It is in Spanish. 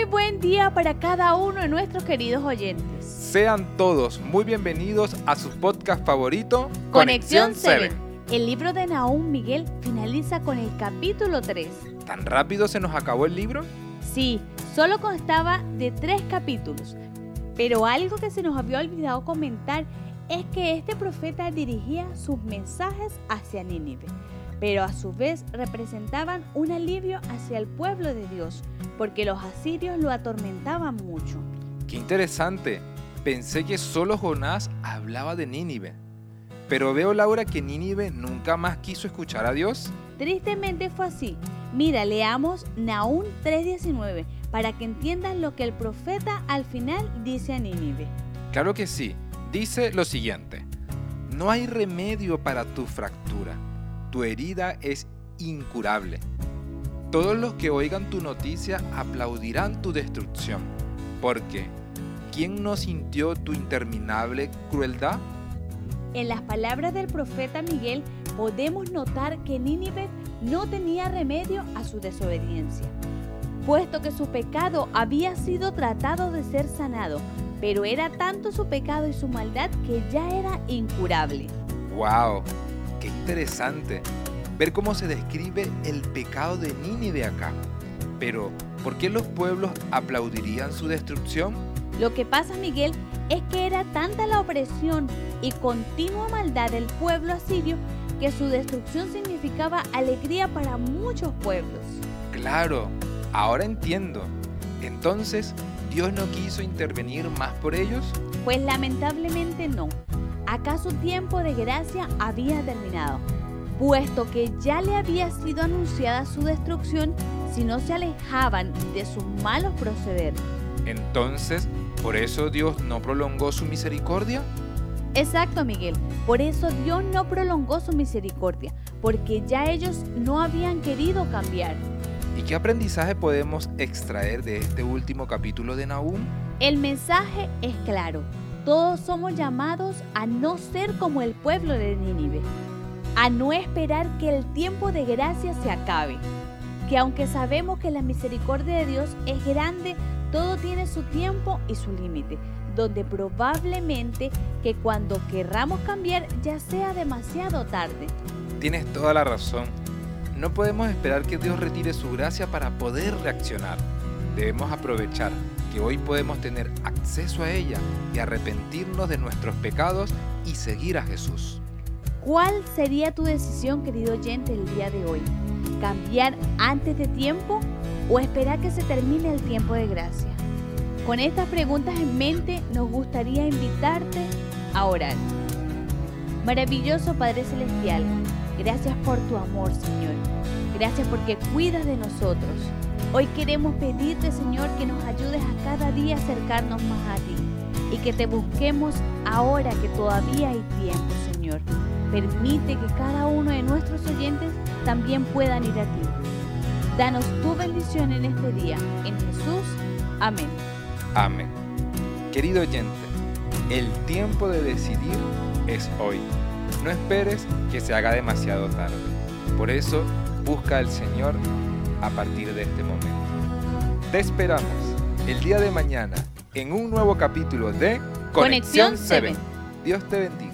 Muy buen día para cada uno de nuestros queridos oyentes. Sean todos muy bienvenidos a su podcast favorito, Conexión 7. El libro de Nahum Miguel finaliza con el capítulo 3. ¿Tan rápido se nos acabó el libro? Sí, solo constaba de tres capítulos. Pero algo que se nos había olvidado comentar es que este profeta dirigía sus mensajes hacia Nínive, pero a su vez representaban un alivio hacia el pueblo de Dios, porque los asirios lo atormentaban mucho. Qué interesante. Pensé que solo Jonás hablaba de Nínive. Pero veo, Laura, que Nínive nunca más quiso escuchar a Dios. Tristemente fue así. Mira, leamos Nahum 3:19 para que entiendan lo que el profeta al final dice a Nínive. Claro que sí. Dice lo siguiente. No hay remedio para tu fractura. Tu herida es incurable. Todos los que oigan tu noticia aplaudirán tu destrucción. Porque, ¿quién no sintió tu interminable crueldad? En las palabras del profeta Miguel podemos notar que Nínive no tenía remedio a su desobediencia, puesto que su pecado había sido tratado de ser sanado, pero era tanto su pecado y su maldad que ya era incurable. ¡Wow! ¡Qué interesante! Ver cómo se describe el pecado de Nínive acá. Pero, ¿por qué los pueblos aplaudirían su destrucción? Lo que pasa, Miguel, es que era tanta la opresión y continua maldad del pueblo asirio que su destrucción significaba alegría para muchos pueblos. Claro, ahora entiendo. Entonces, ¿Dios no quiso intervenir más por ellos? Pues lamentablemente no. ¿Acaso tiempo de gracia había terminado? Puesto que ya le había sido anunciada su destrucción si no se alejaban de sus malos proceder. Entonces, ¿por eso Dios no prolongó su misericordia? Exacto, Miguel. Por eso Dios no prolongó su misericordia, porque ya ellos no habían querido cambiar. ¿Y qué aprendizaje podemos extraer de este último capítulo de Nahum? El mensaje es claro. Todos somos llamados a no ser como el pueblo de Nínive, a no esperar que el tiempo de gracia se acabe, que aunque sabemos que la misericordia de Dios es grande, todo tiene su tiempo y su límite, donde probablemente que cuando querramos cambiar ya sea demasiado tarde. Tienes toda la razón. No podemos esperar que Dios retire su gracia para poder reaccionar. Debemos aprovechar que hoy podemos tener acceso a ella y arrepentirnos de nuestros pecados y seguir a Jesús. ¿Cuál sería tu decisión, querido oyente, el día de hoy? ¿Cambiar antes de tiempo o esperar que se termine el tiempo de gracia? Con estas preguntas en mente nos gustaría invitarte a orar. Maravilloso Padre Celestial, gracias por tu amor, Señor. Gracias porque cuidas de nosotros. Hoy queremos pedirte, Señor, que nos ayudes a cada día acercarnos más a ti y que te busquemos ahora que todavía hay tiempo, Señor. Permite que cada uno de nuestros oyentes también puedan ir a ti. Danos tu bendición en este día. En Jesús. Amén. Amén. Querido oyente, el tiempo de decidir es hoy. No esperes que se haga demasiado tarde. Por eso, busca al Señor a partir de este momento. Te esperamos el día de mañana en un nuevo capítulo de Conexión 7. Dios te bendiga.